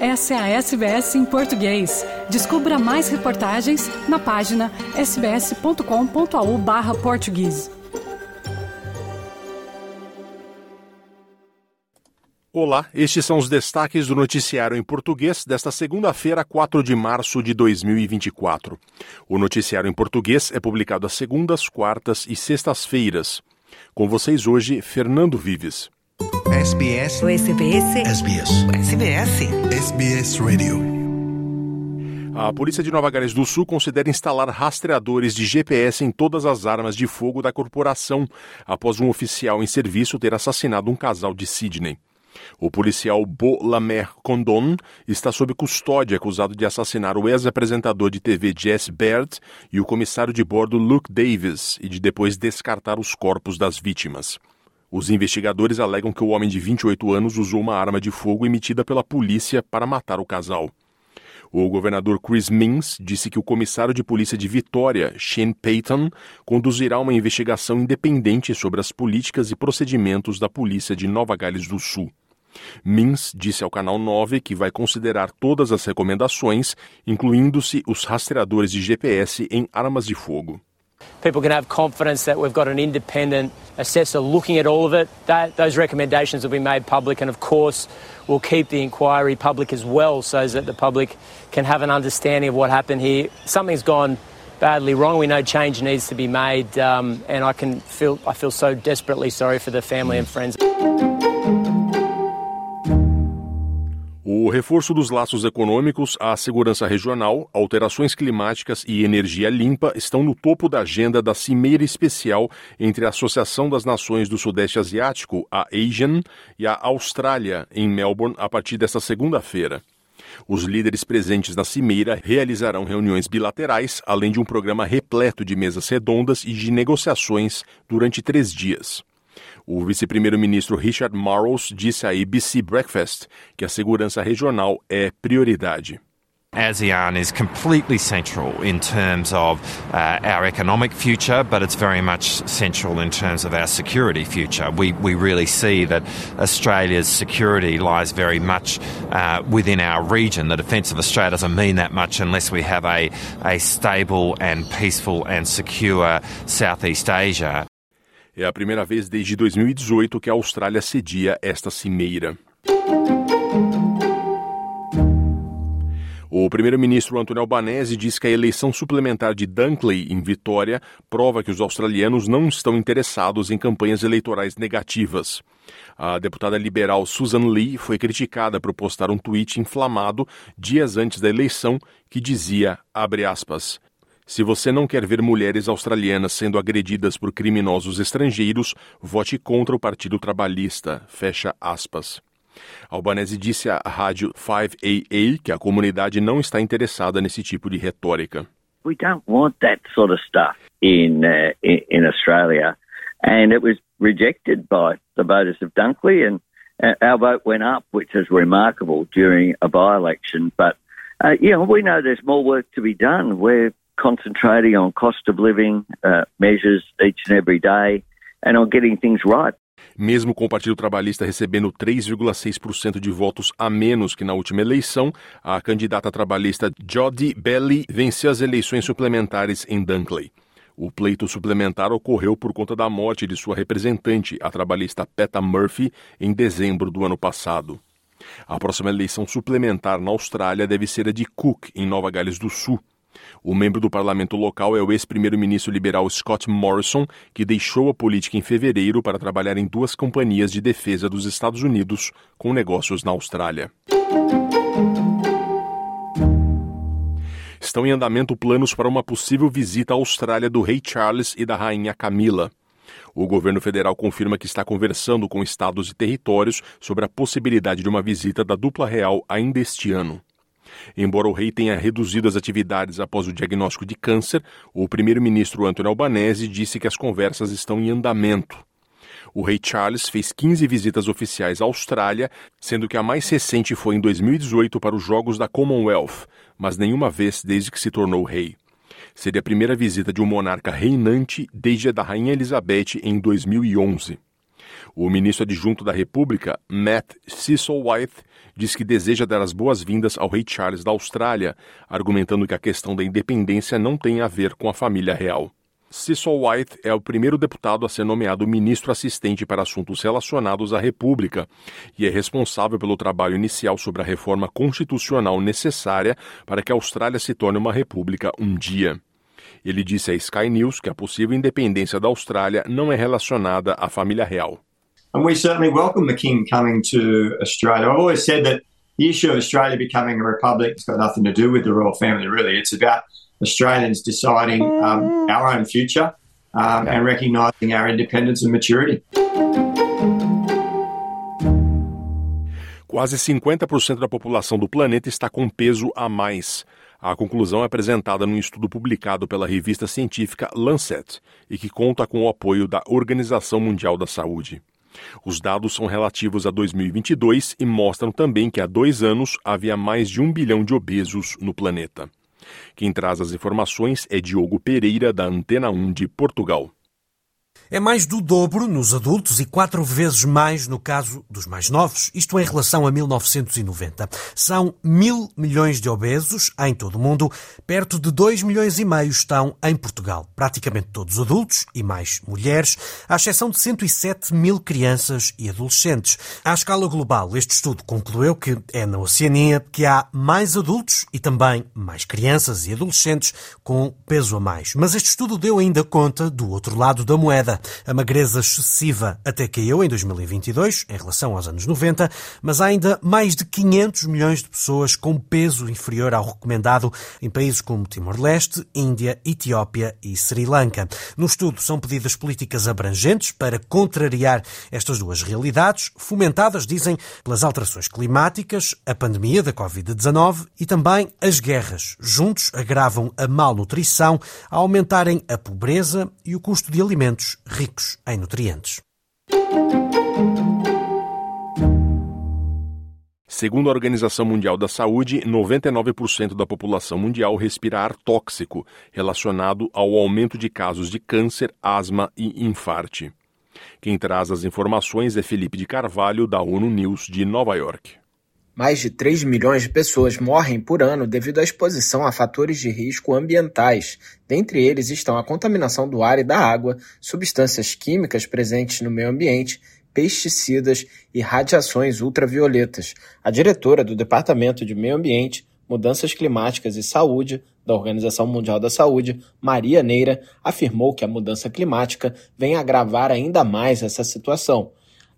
Essa é a SBS em português. Descubra mais reportagens na página sbs.com.au/português. Olá, estes são os destaques do noticiário em português desta segunda-feira, 4 de março de 2024. O noticiário em português é publicado às segundas, quartas e sextas-feiras. Com vocês hoje, Fernando Vives. SBS. O SBS. SBS. SBS. SBS Radio. A polícia de Nova Gales do Sul considera instalar rastreadores de GPS em todas as armas de fogo da corporação, após um oficial em serviço ter assassinado um casal de Sydney. O policial Bo Lamer Condon está sob custódia acusado de assassinar o ex-apresentador de TV Jess Baird e o comissário de bordo Luke Davis e de depois descartar os corpos das vítimas. Os investigadores alegam que o homem de 28 anos usou uma arma de fogo emitida pela polícia para matar o casal. O governador Chris Minns disse que o comissário de polícia de Vitória, Shane Payton, conduzirá uma investigação independente sobre as políticas e procedimentos da polícia de Nova Gales do Sul. Mins disse ao canal 9 que vai considerar todas as recomendações, incluindo-se os rastreadores de GPS em armas de fogo. People can have confidence that we've got an independent assessor looking at all of it. That, those recommendations will be made public, and of course, we'll keep the inquiry public as well, so that the public can have an understanding of what happened here. Something's gone badly wrong. We know change needs to be made, um, and I can feel I feel so desperately sorry for the family and friends. O reforço dos laços econômicos, a segurança regional, alterações climáticas e energia limpa estão no topo da agenda da Cimeira Especial entre a Associação das Nações do Sudeste Asiático, a ASEAN, e a Austrália, em Melbourne, a partir desta segunda-feira. Os líderes presentes na cimeira realizarão reuniões bilaterais, além de um programa repleto de mesas redondas e de negociações durante três dias. O vice-primeiro-ministro Richard Marles disse à ABC Breakfast que a segurança regional é prioridade. ASEAN is completely central in terms of uh, our economic future, but it's very much central in terms of our security future. We, we really see that Australia's security lies very much uh, within our region. The defence of Australia doesn't mean that much unless we have a, a stable and peaceful and secure Southeast Asia. É a primeira vez desde 2018 que a Austrália cedia esta cimeira. O primeiro-ministro Antônio Albanese diz que a eleição suplementar de Dunkley em Vitória prova que os australianos não estão interessados em campanhas eleitorais negativas. A deputada liberal Susan Lee foi criticada por postar um tweet inflamado dias antes da eleição que dizia, aspas, se você não quer ver mulheres australianas sendo agredidas por criminosos estrangeiros, vote contra o Partido Trabalhista. Fecha aspas. Albanese disse à rádio 5AA que a comunidade não está interessada nesse tipo de retórica. We don't want that sort of stuff in uh, in Australia, and it was rejected by the voters of Dunkley, and uh, our vote went up, which is remarkable during a by-election. But uh, yeah, we know there's more work to be done. We're concentrating on cost of living uh, measures each and every day and on getting things right. Mesmo com o Partido Trabalhista recebendo 3,6% de votos a menos que na última eleição, a candidata trabalhista Jodie Belly venceu as eleições suplementares em Dunkley. O pleito suplementar ocorreu por conta da morte de sua representante, a trabalhista Peta Murphy, em dezembro do ano passado. A próxima eleição suplementar na Austrália deve ser a de Cook, em Nova Gales do Sul. O membro do parlamento local é o ex-primeiro-ministro liberal Scott Morrison, que deixou a política em fevereiro para trabalhar em duas companhias de defesa dos Estados Unidos com negócios na Austrália. Estão em andamento planos para uma possível visita à Austrália do rei Charles e da rainha Camila. O governo federal confirma que está conversando com estados e territórios sobre a possibilidade de uma visita da dupla real ainda este ano. Embora o rei tenha reduzido as atividades após o diagnóstico de câncer, o primeiro-ministro Antônio Albanese disse que as conversas estão em andamento. O rei Charles fez 15 visitas oficiais à Austrália, sendo que a mais recente foi em 2018 para os Jogos da Commonwealth, mas nenhuma vez desde que se tornou rei. Seria a primeira visita de um monarca reinante desde a da Rainha Elizabeth em 2011. O ministro adjunto da República, Matt White, diz que deseja dar as boas-vindas ao rei Charles da Austrália, argumentando que a questão da independência não tem a ver com a família real. Cecil White é o primeiro deputado a ser nomeado ministro assistente para assuntos relacionados à República e é responsável pelo trabalho inicial sobre a reforma constitucional necessária para que a Austrália se torne uma república um dia. Ele disse à Sky News que a possível independência da Austrália não é relacionada à família real. And we certainly welcome the King coming to Australia. I've always said that the issue of Australia becoming a republic has got nothing to do with the royal family, really. It's about Australians deciding um, our own future um, and recognising our independence and maturity. Quase 50% da população do planeta está com peso a mais. A conclusão é apresentada num estudo publicado pela revista científica Lancet e que conta com o apoio da Organização Mundial da Saúde. Os dados são relativos a 2022 e mostram também que há dois anos havia mais de um bilhão de obesos no planeta. Quem traz as informações é Diogo Pereira, da Antena 1 de Portugal. É mais do dobro nos adultos e quatro vezes mais no caso dos mais novos, isto em relação a 1990. São mil milhões de obesos em todo o mundo, perto de dois milhões e meio estão em Portugal. Praticamente todos adultos e mais mulheres, à exceção de 107 mil crianças e adolescentes. À escala global, este estudo concluiu que é na Oceania que há mais adultos e também mais crianças e adolescentes com peso a mais. Mas este estudo deu ainda conta do outro lado da moeda. A magreza excessiva até caiu em 2022, em relação aos anos 90, mas há ainda mais de 500 milhões de pessoas com peso inferior ao recomendado em países como Timor-Leste, Índia, Etiópia e Sri Lanka. No estudo são pedidas políticas abrangentes para contrariar estas duas realidades, fomentadas, dizem, pelas alterações climáticas, a pandemia da Covid-19 e também as guerras. Juntos agravam a malnutrição, a aumentarem a pobreza e o custo de alimentos ricos em nutrientes. Segundo a Organização Mundial da Saúde, 99% da população mundial respira ar tóxico, relacionado ao aumento de casos de câncer, asma e infarte. Quem traz as informações é Felipe de Carvalho, da ONU News de Nova York. Mais de 3 milhões de pessoas morrem por ano devido à exposição a fatores de risco ambientais. Dentre eles estão a contaminação do ar e da água, substâncias químicas presentes no meio ambiente, pesticidas e radiações ultravioletas. A diretora do Departamento de Meio Ambiente, Mudanças Climáticas e Saúde da Organização Mundial da Saúde, Maria Neira, afirmou que a mudança climática vem agravar ainda mais essa situação.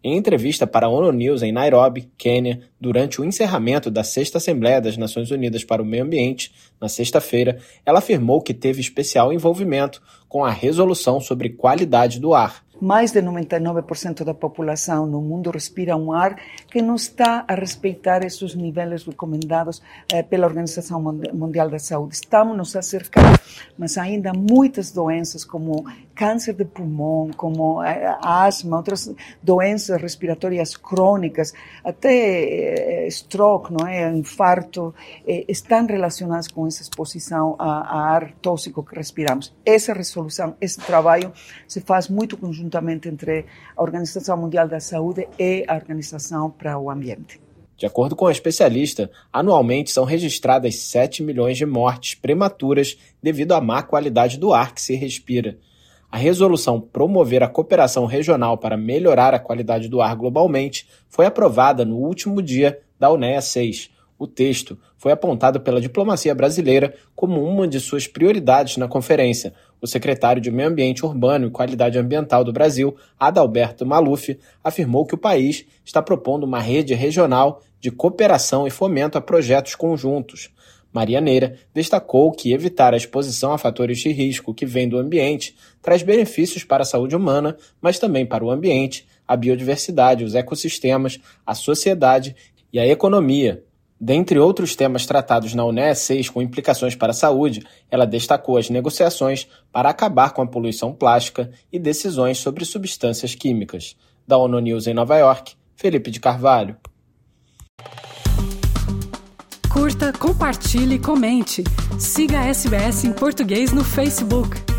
Em entrevista para a ONU News em Nairobi, Quênia, durante o encerramento da Sexta Assembleia das Nações Unidas para o Meio Ambiente, na sexta-feira, ela afirmou que teve especial envolvimento com a resolução sobre qualidade do ar mais de 99% da população no mundo respira um ar que não está a respeitar esses níveis recomendados eh, pela Organização Mundial da Saúde. Estamos nos acercando, mas ainda muitas doenças como câncer de pulmão, como eh, asma, outras doenças respiratórias crônicas, até eh, stroke, não é, infarto, eh, estão relacionadas com essa exposição a, a ar tóxico que respiramos. Essa resolução, esse trabalho se faz muito conjunto juntamente entre a Organização Mundial da Saúde e a Organização para o Ambiente. De acordo com a especialista, anualmente são registradas 7 milhões de mortes prematuras devido à má qualidade do ar que se respira. A resolução Promover a Cooperação Regional para Melhorar a Qualidade do Ar Globalmente foi aprovada no último dia da UNEA 6. O texto foi apontado pela diplomacia brasileira como uma de suas prioridades na conferência, o secretário de Meio Ambiente Urbano e Qualidade Ambiental do Brasil, Adalberto Maluf, afirmou que o país está propondo uma rede regional de cooperação e fomento a projetos conjuntos. Maria Neira destacou que evitar a exposição a fatores de risco que vêm do ambiente traz benefícios para a saúde humana, mas também para o ambiente, a biodiversidade, os ecossistemas, a sociedade e a economia, Dentre outros temas tratados na UNE 6 com implicações para a saúde, ela destacou as negociações para acabar com a poluição plástica e decisões sobre substâncias químicas. Da ONU News em Nova York, Felipe de Carvalho. Curta, compartilhe, comente. Siga a SBS em português no Facebook.